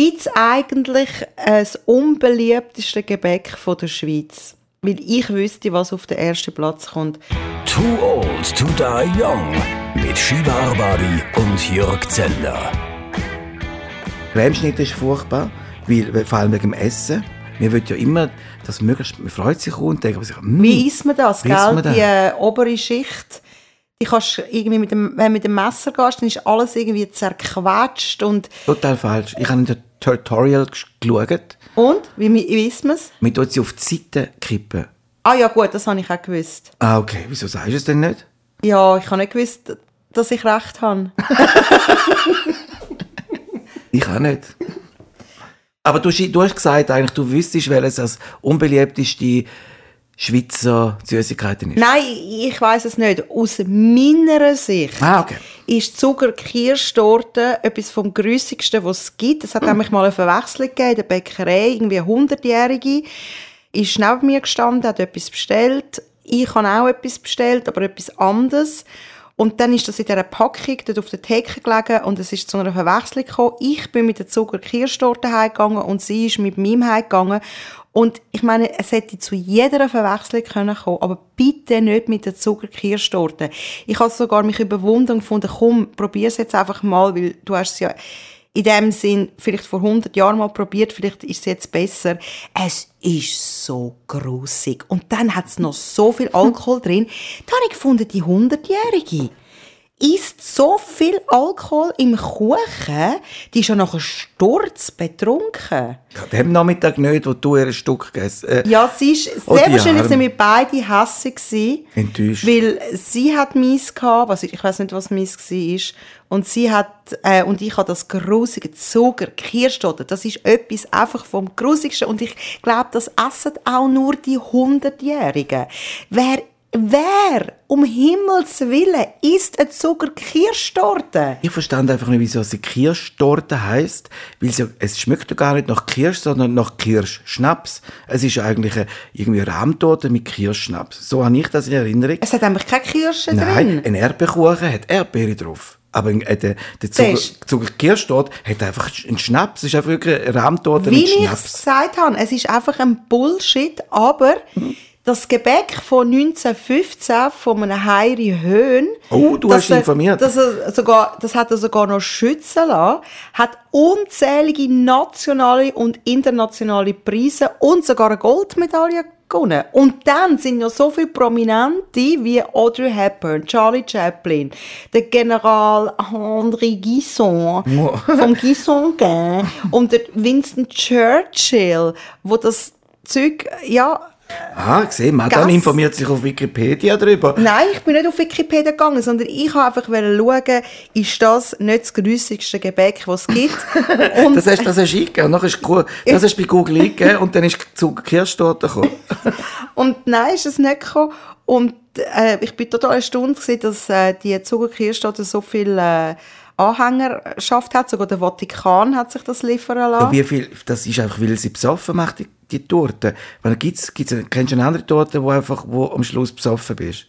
Gibt es eigentlich das unbeliebteste Gebäck von der Schweiz? Weil ich wüsste, was auf den ersten Platz kommt. Too Old to Die Young mit Shiva Arbari und Jörg Zeller. Cremeschnitt ist furchtbar, weil, vor allem wegen dem Essen. Man will ja immer, dass möglichst, man freut sich und denkt sich, mm, Wie isst man das, Wie gell? isst man das? Die äh, obere Schicht, die kannst irgendwie mit dem, wenn du mit dem Messer gehst, dann ist alles irgendwie zerquetscht und, total falsch. Ich habe in der Tutorial gesch- geschaut, und? Wie, wie isst man es? man tut sie auf die Seite kippen. Ah ja gut, das habe ich auch gewusst. Ah, okay, wieso sagst du es denn nicht? Ja, ich habe nicht gewusst, dass ich recht habe. Ich auch nicht. Aber du, du hast gesagt, eigentlich, du wüsstest, welches das unbeliebteste Schweizer Süßigkeiten ist. Nein, ich weiß es nicht. Aus meiner Sicht Ah, okay. ist Zucker-Kirschtorte etwas vom Grüssigsten, was es gibt. Es hat nämlich mal eine Verwechslung gegeben in der Bäckerei. Irgendwie eine 100-Jährige ist neben mir gestanden, hat etwas bestellt. Ich habe auch etwas bestellt, aber etwas anderes. Und dann ist das in dieser Packung dort auf der Theke gelegen und es ist zu einer Verwechslung gekommen. Ich bin mit der Zucker-Kirschtorte heimgegangen und sie ist mit meinem heimgegangen. Und ich meine, es hätte zu jeder Verwechslung können kommen, aber bitte nicht mit der Zucker-Kirschtorte. Ich habe sogar mich überwunden und gefunden, komm, probier es jetzt einfach mal, weil du hast es ja in dem Sinn vielleicht vor 100 Jahren mal probiert, vielleicht ist es jetzt besser. Es ist so grusig. Und dann hat es noch so viel Alkohol drin. Da habe ich gefunden, die 100-Jährige isst so viel Alkohol im Kuchen, die ist ja nachher sturz betrunken. Ja, dem Nachmittag nicht, wo du ihr Stück gegessen äh, Ja, sie ist, Oh, sehr wahrscheinlich sind wir beide hässig gewesen. Enttäuscht. Weil sie hat mies gehabt, was ich, weiß nicht, was mies war. Und sie hat, äh, und ich habe das grusige Zucker, Kirschtorte. Das ist etwas einfach vom grusigsten. Und ich glaube, das essen auch nur die 100-Jährigen. Wer, wer, um Himmels Willen, isst eine Zucker-Kirschtorte? Ich verstand einfach nicht, wieso sie Kirschtorte heisst, weil sie, es schmeckt ja gar nicht nach Kirsch, sondern nach Kirschschnaps. Es ist eigentlich eine, irgendwie Rahmtorte mit Kirschschnaps. So habe ich das in Erinnerung. Es hat nämlich keine Kirsche Nein, drin. ein Erdbeerkuchen hat Erdbeere drauf. Aber äh, der, der Zucker, Siehst. Zucker Kirschtorte hat einfach einen Schnaps. Es ist einfach wirklich eine Rahmtorte Wie mit ich Schnaps. gesagt habe, es ist einfach ein Bullshit, aber das Gebäck von 1915 von einem Heiri Höhn, Oh, du hast informiert. Das, er sogar, das hat er sogar noch schützen lassen, hat unzählige nationale und internationale Preise und sogar eine Goldmedaille gewonnen. Und dann sind noch so viele Prominente wie Audrey Hepburn, Charlie Chaplin, der General Henri Guisson vom Guisson Gang und der Winston Churchill, wo das Zeug, ja, Ah, gesehen, Madame Gas. informiert sich auf Wikipedia darüber. Nein, ich bin nicht auf Wikipedia gegangen, sondern ich habe einfach schauen, ist das nicht das grüssigste Gebäck, was es gibt. Und, Das hast, das hast du eingegeben. Das hast du bei Google eingegeben und dann ist Zucker Kirschtorte gekommen. und nein, ist es nicht gekommen. Und äh, ich bin total erstaunt gewesen, dass äh, die Zuckerkirschtorte so viel äh, Anhängerschaft hat. Sogar der Vatikan hat sich das liefern lassen. Wie viel, das ist einfach, weil sie besoffen macht, die, die Torte. Weil gibt's, gibt's, kennst du eine andere Torte, wo einfach, wo am Schluss besoffen bist?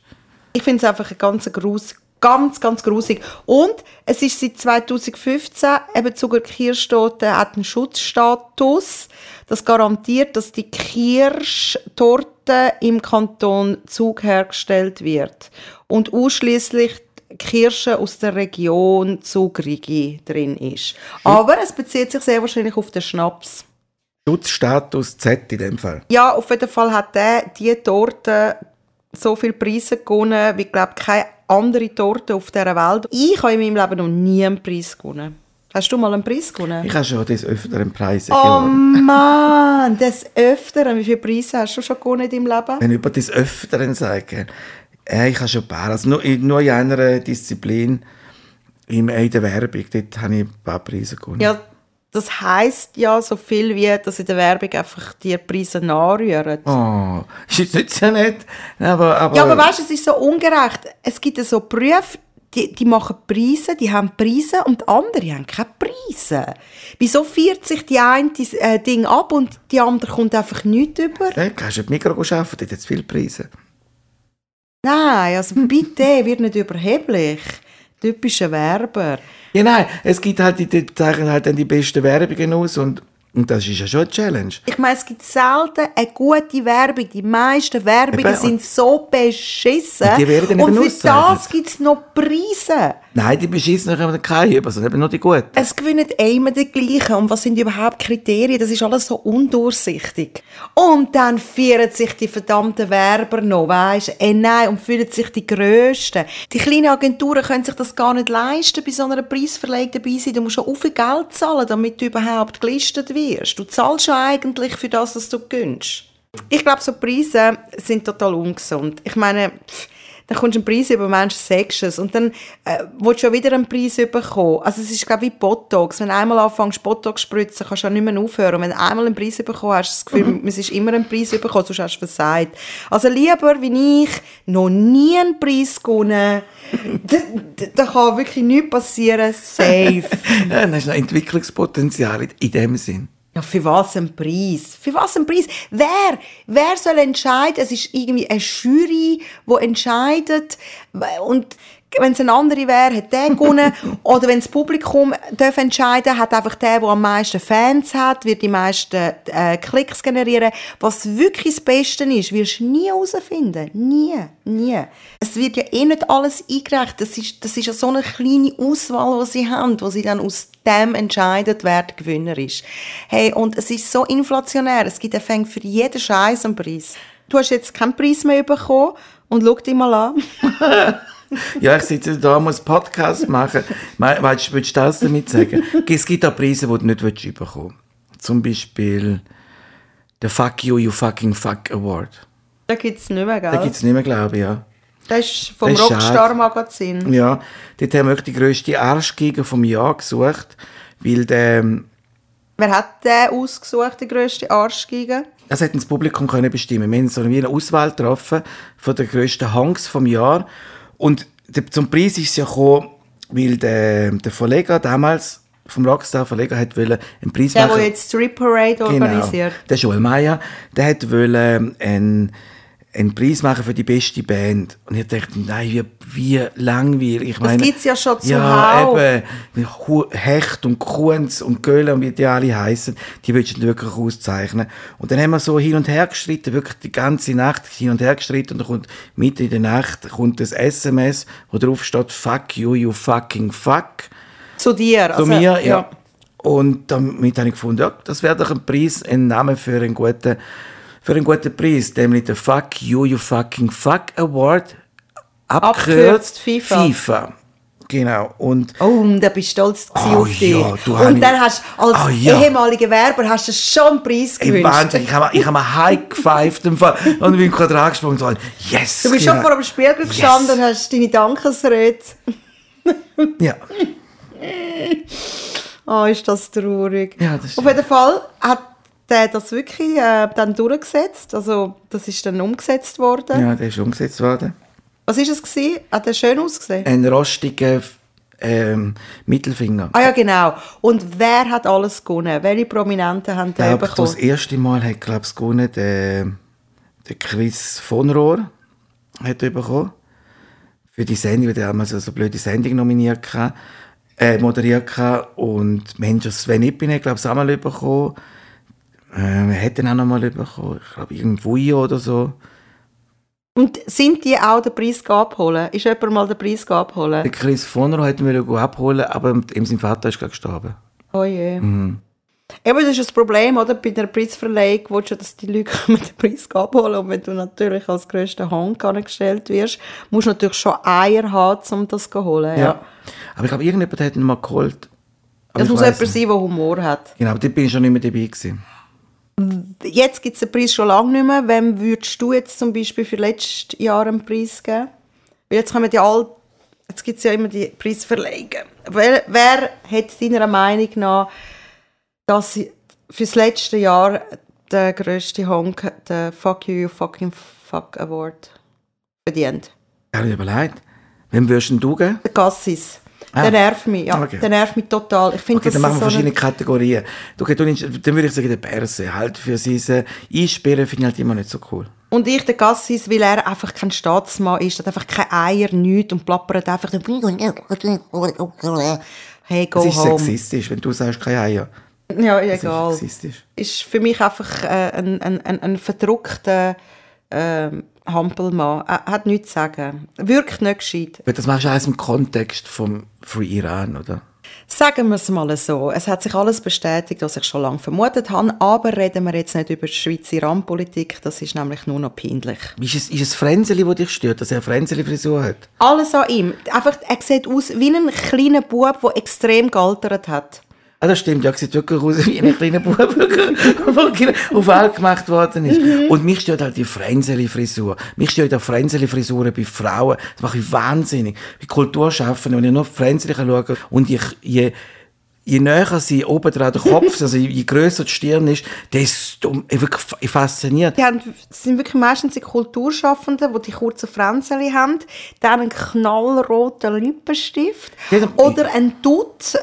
Ich finde es einfach ein ganz grus ganz, ganz grusig. Und es ist seit 2015 eben Zuckerkirschtorte hat einen Schutzstatus. Das garantiert, dass die Kirschtorte im Kanton Zug hergestellt wird und ausschließlich Kirsche aus der Region Zugrigi drin ist. Aber es bezieht sich sehr wahrscheinlich auf den Schnaps. Schutzstatus Z in dem Fall. Ja, auf jeden Fall hat der die Torte so viele Preise gewonnen, wie glaube keine andere Torte auf dieser Welt. Ich habe in meinem Leben noch nie einen Preis gewonnen. Hast du mal einen Preis gewonnen? Ich habe schon des Öfteren Preise Oh gewonnen. Mann, des Öfteren. Wie viele Preise hast du schon gewonnen in deinem Leben? Wenn über des Öfteren sagen, äh, ich habe schon ein paar. Also nur, in- nur in einer Disziplin, in, der Werbung, dort habe ich ein paar Preise gewonnen. Ja, das heisst ja so viel wie, dass in der Werbung einfach die Preise nachrühren. Oh, ist jetzt nicht so nett, aber... aber Ja, aber weißt du, es ist so ungerecht. Es gibt ja so Berufe, die, die machen Preise, die haben Preise und andere haben keine Preise. Wieso feiert sich die eine das äh, Ding ab und die andere kommt einfach nichts über? Hey, kannst du im Mikro arbeiten, dort hat es viele Preise. Nein, also bitte, wird nicht überheblich. Typischer Werber. Ja, nein, es gibt halt, die, die zeichnen halt dann die besten Werbungen aus und, und das ist ja schon eine Challenge. Ich meine, es gibt selten eine gute Werbung. Die meisten Werbungen Eben, sind so beschissen. Und die werden Und für das gibt es noch Preise. Nein, die beschissenen kommen keine über, sondern eben nur die guten. Es gewinnen immer die gleichen. Und was sind überhaupt Kriterien? Das ist alles so undurchsichtig. Und dann feiern sich die verdammten Werber noch, weisst Ey, nein, und fühlen sich die Grössten. Die kleinen Agenturen können sich das gar nicht leisten, bei so einer Preisverlegung dabei sein. Du musst schon viel Geld zahlen, damit du überhaupt gelistet wirst. Du zahlst schon eigentlich für das, was du gönnst. Ich glaube, so Preise sind total ungesund. Ich meine, pff, dann kommst du einen Preis über Menschen sagst es und dann äh, willst du ja wieder einen Preis bekommen. Also es ist glaube ich wie Botox. Wenn du einmal anfängst Botox zu spritzen, kannst du ja nicht mehr aufhören. Und wenn du einmal einen Preis bekommen hast, hast du das Gefühl, es ist immer ein Preis bekommen, sonst hast du versagt. Also lieber wie ich noch nie einen Preis gewonnen. da, da, da kann wirklich nichts passieren. Safe. Ja, dann hast du noch Entwicklungspotenzial in- in dem Sinn. Ja, für was ein Preis? Für was ein Preis? Wer? Wer soll entscheiden? Es ist irgendwie eine Jury, die entscheidet. Und wenn es ein andere wäre, hat der gewonnen. Oder wenn das Publikum darf entscheiden hat einfach der, der am meisten Fans hat, wird die meisten äh, Klicks generieren. Was wirklich das Beste ist, wirst du nie herausfinden. Nie. Nie. Es wird ja eh nicht alles eingereicht. Das ist, das ist ja so eine kleine Auswahl, die sie haben, wo sie dann aus dem entscheiden, wer der Gewinner ist. Hey, und es ist so inflationär. Es gibt fängt für jeden Scheiß einen Preis. Du hast jetzt keinen Preis mehr bekommen und schau dich mal an. Ja, ich sitze da, muss Podcast machen. Weißt du, willst du das damit sagen? Es gibt auch Preise, die du nicht willst bekommen Zum Beispiel der Fuck You, You Fucking Fuck Award. Da gibt es nicht mehr, gell? Den gibt es nicht mehr, glaube ich, ja. das ist vom. Rockstar-Magazin. Ja, dort haben wir die grösste Arschgiga vom Jahr gesucht, weil der, Wer hat den ausgesucht, die grösste Arschgeige? das hätte das Publikum können bestimmen. Wir haben so eine Auswahl getroffen von den grössten Honks vom Jahr. Und der, zum Preis ist es ja gekommen, weil der, der Verleger damals vom Rockstar Verleger hat wollen einen Preis Der, machen. der jetzt Street Parade organisiert. Genau. Der Joel Meyer, der hat wollen einen, einen Preis machen für die beste Band. Und ich dachte, nein, wie, wie langweilig. Ich Das meine, gibt's ja schon Ja, zuhauf. eben. Hecht und Kunz und Göhle und wie die alle heißen, die willst du wirklich auszeichnen. Und dann haben wir so hin und her gestritten, wirklich die ganze Nacht hin und her gestritten. Und dann kommt mitten in der Nacht kommt das SMS, wo drauf steht, fuck you, you fucking fuck. Zu dir. Zu also, mir, ja. Und damit habe ich gefunden, ja, das wäre doch ein Preis, ein Name für einen guten, für einen guten Preis, nämlich der Fuck You, You Fucking Fuck Award, Abgekürzt abgekürzt FIFA. FIFA. Genau. Und Oh, und da bist du stolz Oh auf dich. ja, du, und dann hast du als Oh ja. ehemaliger Werber hast du schon einen Preis Ey, gewünscht. Wahnsinn, ich habe ich hab mir high gepfeift im Fall und bin gerade angesprungen und so, yes! Du bist genau. schon vor dem Spiegel gestanden und hast deine Dankesrede. Ja, Oh, ist das traurig. Ja, das Auf jeden Fall hat der das wirklich äh, dann durchgesetzt. Also, das ist dann umgesetzt worden. ja, der ist umgesetzt worden. Was ist es gewesen? Hat der schön ausgesehen? Ein rostiger ähm, Mittelfinger. Ah ja, genau. Und wer hat alles gewonnen? Welche Prominenten haben den glaube, das bekommen? erste Mal hat, glaube ich, gewonnen der, der Chris von Rohr hat er bekommen. Für die Sendung, weil der damals so eine blöde Sendung nominiert hatte, äh, moderiert hatte. Und Mensch, Sven Ippin hat, glaube ich, auch mal bekommen. Äh, wer hat den auch noch mal bekommen? Ich glaube, irgendwo oder so. Und sind die auch den Preis abholen? Ist jemand mal den Preis abholen? Der Chris von Rohr hat ihn wollen abholen, aber ihm sein Vater ist gerade gestorben. Oh je. Mhm. Eben, das ist das Problem, oder? Bei der Preisverleihung willst du, dass die Leute den Preis abholen. Und wenn du natürlich als grösster Honk angestellt wirst, musst du natürlich schon Eier haben, um das zu holen. Ja. Ja. Aber ich glaube, irgendjemand hat ihn mal geholt. Aber Das muss jemand sein, der Humor hat. Genau, aber dort bin ich schon nicht mehr dabei gewesen. Jetzt gibt es den Preis schon lange nicht mehr. Wem würdest du jetzt zum Beispiel für letztes Jahr einen Preis geben? Weil jetzt kommen ja all, jetzt gibt es ja immer die Preisverleihungen. Wer, wer hat deiner Meinung nach dass für das letzte Jahr der grösste Honk den Fuck You, you fucking fuck Award verdient? Ich habe mir überlegt, wem würdest du geben? Der Cassis. Ah. Der nervt mich, ja. Okay. Der nervt mich total. Ich finde, Okay, dann machen wir so verschiedene Kategorien. Okay, dann würde ich sagen, der Perse. Halt für sein Einspielen finde ich halt immer nicht so cool. Und ich der Gassis, weil er einfach kein Staatsmann ist, hat einfach keine Eier, nichts und plappert einfach hey, go Das ist home. sexistisch, wenn du sagst, keine Eier. Ja, ist egal. sexistisch. Ist für mich einfach äh, ein, ein, ein, ein verdruckter ähm, Hampelmann. Er hat nichts zu sagen. Wirkt nicht gescheit. Das machst du alles im Kontext vom Free Iran, oder? Sagen wir es mal so. Es hat sich alles bestätigt, was ich schon lange vermutet habe. Aber reden wir jetzt nicht über die Schweizer Iran-Politik. Das ist nämlich nur noch peinlich. Ist es, ist es Frenzeli, das dich stört, dass er eine Frenzeli-Frisur hat? Alles an ihm. Einfach, er sieht aus wie ein kleiner Bub, der extrem gealtert hat. Ah, das stimmt, ja, sieht wirklich aus wie ein kleiner Bub, der auf alt gemacht worden ist. Mhm. Und mich stört halt die Frenzeli-Frisur. Mich stört auch Frenzeli-Frisuren bei Frauen. Das mache ich wahnsinnig. Bei Kulturschaffenden, wenn ich nur Frenzeli schaue und ich, je, je näher sie oben dran der Kopf, also je grösser die Stirn ist, desto wirklich fasziniert. Die haben, sind wirklich meistens die Kulturschaffenden, die die kurzen Fränzeli haben, dann einen knallroten Lippenstift Ja, oder einen Dutt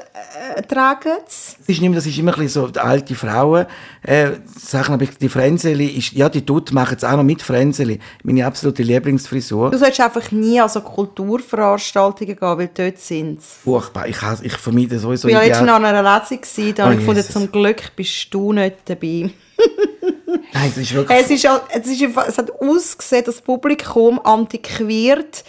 äh, tragen sie. Das ist, nicht mehr, das ist immer ein so die alte Frauen äh, Sachen, aber die Frenzeli ist, ja, die Dutt machen es auch noch mit Frenzeli. Meine absolute Lieblingsfrisur. Du solltest einfach nie an so Kulturveranstaltungen gehen, weil dort sind sie. Furchtbar. Ich, ich vermeide sowieso Ich ideal- an einer Lesung, gewesen, da habe Oh, ich gefunden, Jesus. zum Glück bist du nicht dabei. Nein, das ist wirklich... Es, ist, es, ist, es hat ausgesehen, das Publikum antiquiert,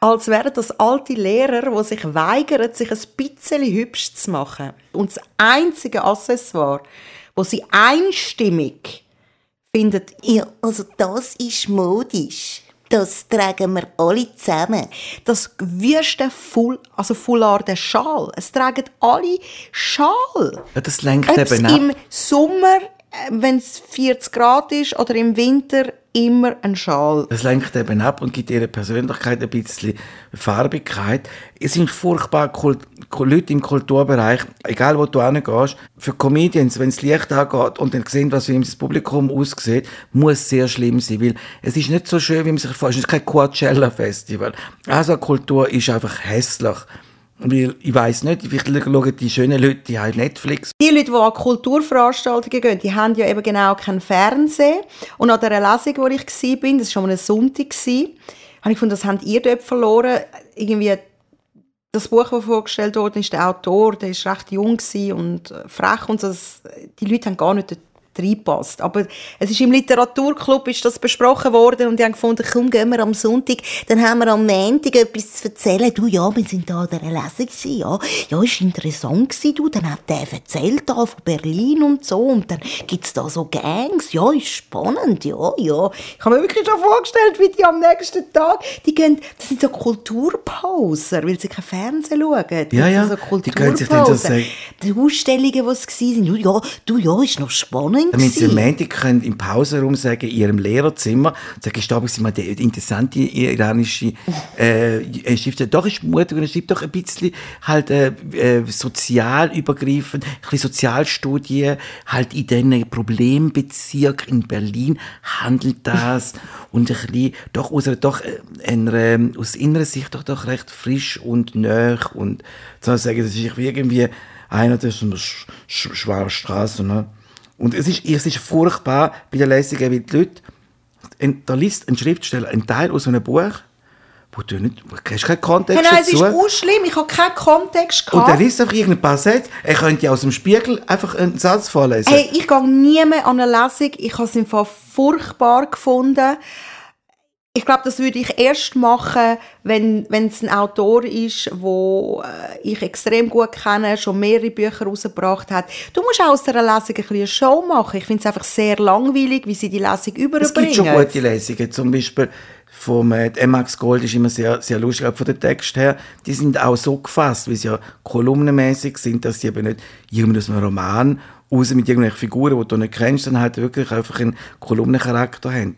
als wären das alte Lehrer, die sich weigern, sich ein bisschen hübsch zu machen. Und das einzige Accessoire, wo sie einstimmig findet, Ja, also das ist modisch. Das tragen wir alle zusammen. das wüste Full, also Foulard, der Schal. Es tragen alle Schal. ja, das lenkt Ob es eben ab. im Sommer, wenn es 40 Grad ist, oder im Winter immer ein Schal. Das lenkt eben ab und gibt ihrer Persönlichkeit ein bisschen Farbigkeit. Es sind furchtbar Kult Leute im Kulturbereich, egal wo du hingehst, für Comedians, wenn das Licht angeht und dann sehen, was wie das Publikum aussieht, muss sehr schlimm sein, weil es ist nicht so schön, wie man sich vorstellt. Es ist kein Coachella-Festival. Also Kultur ist einfach hässlich. Weil ich weiß nicht, vielleicht schauen die schönen Leute die haben Netflix. Die Leute, die an Kulturveranstaltungen gehen, die haben ja eben genau keinen Fernsehen. Und an der Lesung, wo ich war, das war schon am Sonntag, habe ich gefunden, das habt ihr dort verloren. Irgendwie das Buch, das vorgestellt wurde, ist der Autor, der ist recht jung und frech und so. Die Leute haben gar nicht dort reingepasst. Aber es ist im Literaturclub ist das besprochen worden und die haben gefunden, komm, gehen wir am Sonntag, dann haben wir am Montag etwas zu erzählen. Du, ja, wir sind da an dieser Lesung gewesen, ja. Ja, ist interessant gewesen, du. Dann hat der erzählt da von Berlin und so und dann gibt's da so Gangs. Ja, ist spannend, ja, ja. Ich habe mir wirklich schon vorgestellt, wie die am nächsten Tag, die gehen, das sind so Kulturpauser, weil sie kein Fernsehen schauen. Die Ja, ja, So die können sich dann so Kulturpausen. sagen- Die Ausstellungen, die es waren, ja, du, ja, ist noch spannend Damit sie am. Montag können im Pausenraum sagen, in ihrem Lehrerzimmer, sagen, ist da aber mal die interessante iranische äh, Stiftung. Doch, ist mutig und schreibt doch ein bisschen halt äh, äh, sozial übergreifend, ein bisschen Sozialstudien, halt in diesen Problembezirk in Berlin handelt das und ein bisschen, doch aus, doch, äh, einer, aus innerer Sicht doch, doch recht frisch und nöch und sozusagen, das ist irgendwie einer, der ist eine sch sch schwere Straße, ne? Und es ist, es ist furchtbar bei der Lesung, weil die Leute, ein, da liest ein Schriftsteller einen Teil aus einem Buch, wo du nicht, du hast keinen Kontext Hey, nein, es ist dazu. auch schlimm. Ich habe keinen Kontext Und er gehabt. liest einfach irgendein paar Sätze. Er könnte aus dem Spiegel einfach einen Satz vorlesen. Hey, ich gehe nie mehr an eine Lesung. Ich habe es im Fall furchtbar gefunden. Ich glaube, das würde ich erst machen, wenn es ein Autor ist, wo äh, ich extrem gut kenne, schon mehrere Bücher rausgebracht hat. Du musst aus der Lesung ein eine Show machen. Ich finde es einfach sehr langweilig, wie sie die Lesung überbringen. Es gibt schon gute Lesungen, zum Beispiel vom äh, Max Gold ist immer sehr, sehr lustig, auch von den Text her. Die sind auch so gefasst, weil sie ja kolumnenmäßig sind, dass sie eben nicht einem Roman raus mit irgendwelchen Figuren, die du nicht kennst, dann halt wirklich einfach einen Kolumnencharakter haben.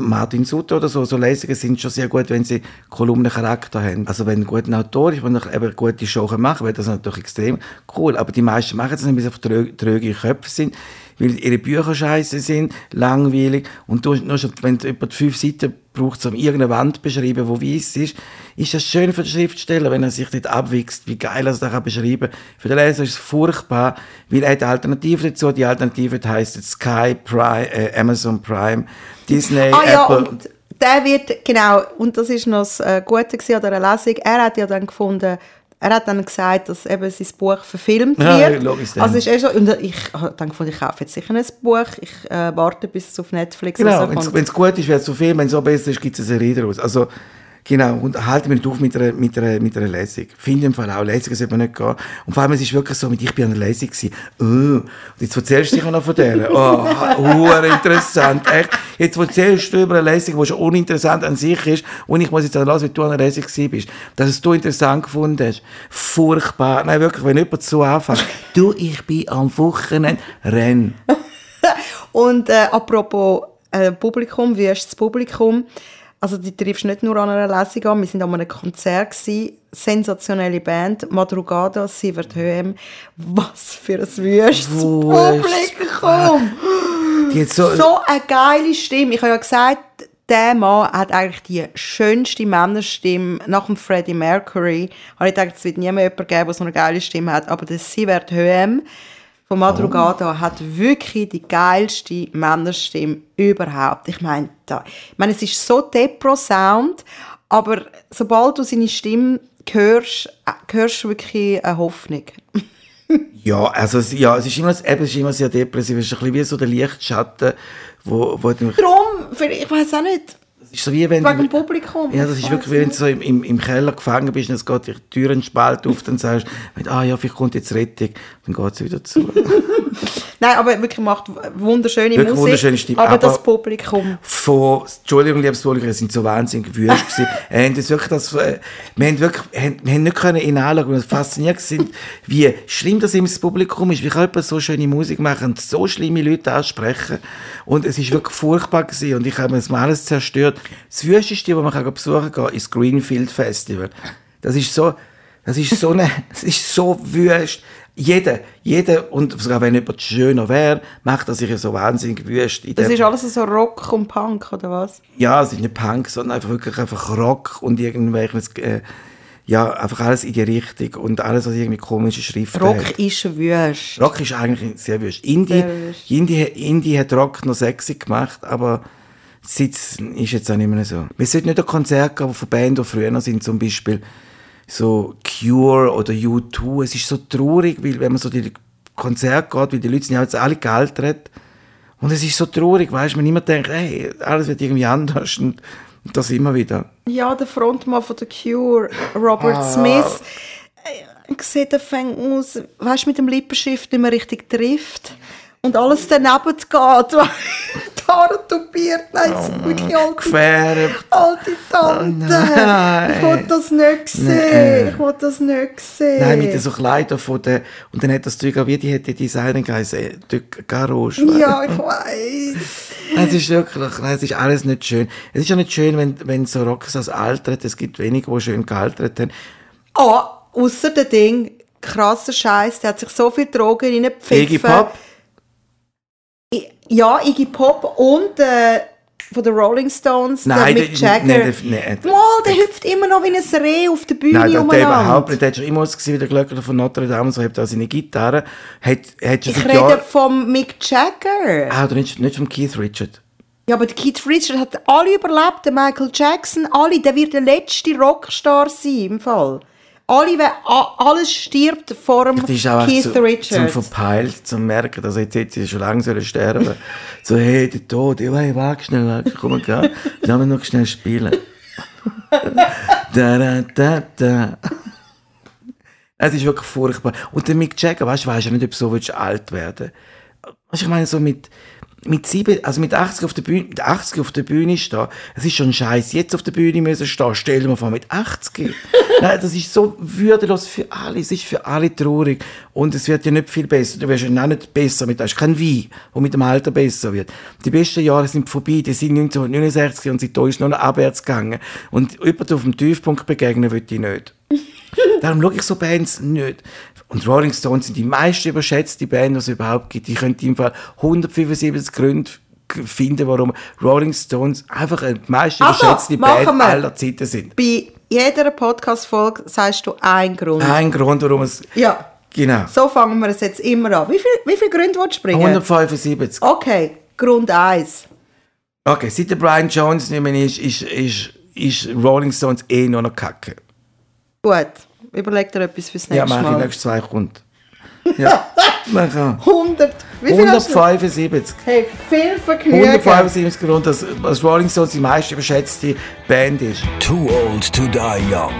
Martin Sutter oder so, so Lesungen sind schon sehr gut, wenn sie Kolumnencharakter haben. Also wenn ein guter Autor ist, der noch eben gute Show machen kann, wäre das natürlich extrem cool. Aber die meisten machen das weil sie trö tröge Köpfe sind, weil ihre Bücher scheiße sind, langweilig und du, nur schon, wenn du etwa fünf Seiten braucht, um irgendeine Wand zu beschreiben, die weiss ist, ist das schön für den Schriftsteller, wenn er sich dort abwächst, wie geil er es da kann beschreiben Für den Leser ist es furchtbar, weil er hat Alternativen dazu. Die Alternative heisst jetzt Sky, Prime, äh, Amazon Prime, Disney, Ah ja, Apple. und der wird, genau, und das ist noch das äh, Gute an dieser Lesung, er hat ja dann gefunden, er hat dann gesagt, dass eben sein Buch verfilmt Ja, wird. logisch dann. also ist eh schon, und ich habe dann gefunden, ich kaufe jetzt sicher ein Buch, ich äh, warte, bis es auf Netflix Genau, rauskommt. wenn es gut ist, wird es so viel, wenn es so besser ist, gibt es eine Serie daraus. Also, genau, und halte mich nicht auf mit einer, mit einer, mit einer Lesung. Finde im Fall auch, Lesungen sollte man nicht gehen. Und vor allem, es ist wirklich so, mit ich bin an einer Lesung gewesen. Oh, und jetzt erzählst du dich auch noch von der. Oh, hure interessant, echt. Jetzt erzählst du über eine Lesung, die schon uninteressant an sich ist, und ich muss jetzt auch hören, wie du an einer Lesung gewesen bist. Dass es du interessant gefunden hast. Furchtbar. Nein, wirklich, wenn jemand so anfängt. Du, ich bin am Wochenende, renn. Und äh, apropos äh, Publikum, wie ist das Publikum? Also die triffst nicht nur an einer Lesung an, wir sind an einem Konzert gewesen, sensationelle Band, Madrugada, Sievert Höhem, was für ein wüstes Publikum! Die so, So eine geile Stimme. Ich habe ja gesagt, der Mann hat eigentlich die schönste Männerstimme nach dem Freddie Mercury. Habe ich gedacht, es wird nie mehr jemanden geben, der so eine geile Stimme hat. Aber der Sievert Höhem von Madrugada hat wirklich die geilste Männerstimme überhaupt. Ich meine, da, ich meine, es ist so Depro-Sound, aber sobald du seine Stimme hörst, äh, hörst du wirklich eine Hoffnung. Ja, also es, ja, es ist immer, eben, es ist immer sehr depressiv. Es ist ein bisschen wie so der Lichtschatten, wo, wo Darum, ich weiß auch nicht, ist so wie wenn wegen du, dem Publikum. ja, das ist wirklich wie wenn du so im, im, im Keller gefangen bist und es geht die Türen spalt auf, dann sagst du, ah ja, vielleicht kommt jetzt Rettung, dann geht es wieder zu. Nein, aber wirklich macht wunderschöne Wirklich Musik. wunderschöne Stimme, aber, aber- das Publikum. von, Entschuldigung, liebes Publikum, sind so wahnsinnig wüst gewesen. Wir haben wirklich, das, äh, wir haben wirklich, wir haben, wir haben nicht können anschauen, weil wir fasziniert sind, wie schlimm das immer das Publikum ist, wie kann jemand so schöne Musik machen und so schlimme Leute ansprechen. Und es ist wirklich furchtbar gewesen und ich habe mir das mal alles zerstört. Das Wüsteste, was man kann besuchen kann, ist das Greenfield Festival. Das ist so, das ist so eine, das ist so wüst. Jeder, jeder, und sogar wenn jemand schöner wäre, macht er sich ja so wahnsinnig wüst. Das ist alles so Rock und Punk, oder was? ja, es ist nicht Punk, sondern einfach wirklich einfach Rock und irgendwelches, äh, ja, einfach alles in die Richtung und alles, was irgendwie komische Schriften Rock hat. ist wüst. Rock ist eigentlich sehr wüst. Indie, Sehr wüst. Indie, Indie hat Rock noch sexy gemacht, aber seit ist jetzt auch nicht mehr so. Wir sollten nicht ein Konzert gehen, aber von Bands, die früher sind, zum Beispiel so Cure oder U2. Es ist so traurig, weil wenn man so die Konzerte geht, weil die Leute sind ja jetzt alle gealtert und es ist so traurig, weißt du, man immer denkt, hey, alles wird irgendwie anders und, das immer wieder. Ja, der Frontmann von The Cure, Robert Ah. Smith, äh, sieht der fängt aus, weißt du, mit dem Lippenstift nicht mehr richtig trifft. Und alles daneben geht. die Haare tupiert. Nein, es sind wirklich alte, Gefärbt. alte Tante. nein. Ich will das nicht sehen. Ich will das nicht sehen. Nein, mit so Kleidern von der, und dann hat das Zeug auch wie die hätte Designer geheißen, die Garage. Ja, ich weiß. Es ist wirklich, nein, es ist alles nicht schön. Es ist ja nicht schön, wenn, wenn so Rockstars altert, es gibt wenige, die schön gealtert haben. Ah, ausser der Ding, krasser Scheiß, der hat sich so viel Drogen reingepfiffen. Iggy Pop, Ja, Iggy Pop und äh, von den Rolling Stones, Nein, der Mick Jagger. nein, der- nein. Mal, der hüpft immer noch wie ein Reh auf der Bühne nein, der, der überhaupt nicht, der hat schon immer ausgesehen wie der Glöckner von Notre Dame, so hat er seine Gitarre, hat, hat Ich rede Jahren, vom Mick Jagger. ah, oder nicht, nicht vom Keith Richard. Ja, aber der Keith Richards hat alle überlebt, der Michael Jackson, alle. Der wird der letzte Rockstar sein, im Fall. Alle, alles stirbt vor dem Keith zu, zum Richards. verpeilt, zum merken, dass jetzt, jetzt schon lange sterben So, hey, der Tod, ja, hey, wag schnell, komm, geh, lass mich noch schnell spielen. da, da, da, da. Es ist wirklich furchtbar. Und der Mick Jagger, weißt du, weißt ja nicht, ob du so willst, alt werden Weißt du, ich meine, so mit, mit sieben, also mit 80 auf der Bühne, mit 80 auf der Bühne stehen, es ist schon scheiß, jetzt auf der Bühne müssen stehen, stell dir mal vor, mit 80. Nein, das ist so würdelos für alle, es ist für alle traurig. Und es wird ja nicht viel besser. Du wirst ja auch nicht besser mit, das ist kein Wein, wo mit dem Alter besser wird. Die besten Jahre sind vorbei, die sind 1969 und seitdem ist nur noch abwärts gegangen. Und jemand auf dem Tiefpunkt begegnen will ich nicht. Darum schaue ich so Bands nicht. Und Rolling Stones sind die meist überschätzte Band, die es überhaupt gibt. Ich könnte im Fall 175 Gründe finden, warum Rolling Stones einfach die meist Also, überschätzte machen Band aller Zeiten sind. Bei jeder Podcast-Folge sagst du einen Grund. Ein Grund, warum es... Ja, Genau. so fangen wir es jetzt immer an. Wie, viel, wie viele Gründe willst du bringen? 175. Okay, Grund 1. Okay, seit der Brian Jones nicht mehr ist, ist, ist, ist Rolling Stones eh nur noch Kacke. Gut, überleg dir etwas fürs Ja, nächste mache ich Mal. nächstes zwei kommt. Ja, mach 100. Wie viel hast du? 175. Hey, viel Vergnügen. 175 Grund, dass, dass Rolling Stones die meist überschätzte Band ist. Too Old to Die Young.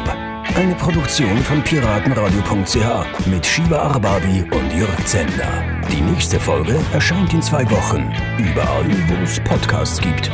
Eine Produktion von piratenradio.ch mit Shiva Arbabi und Jörg Zender. Die nächste Folge erscheint in zwei Wochen. Überall, wo es Podcasts gibt.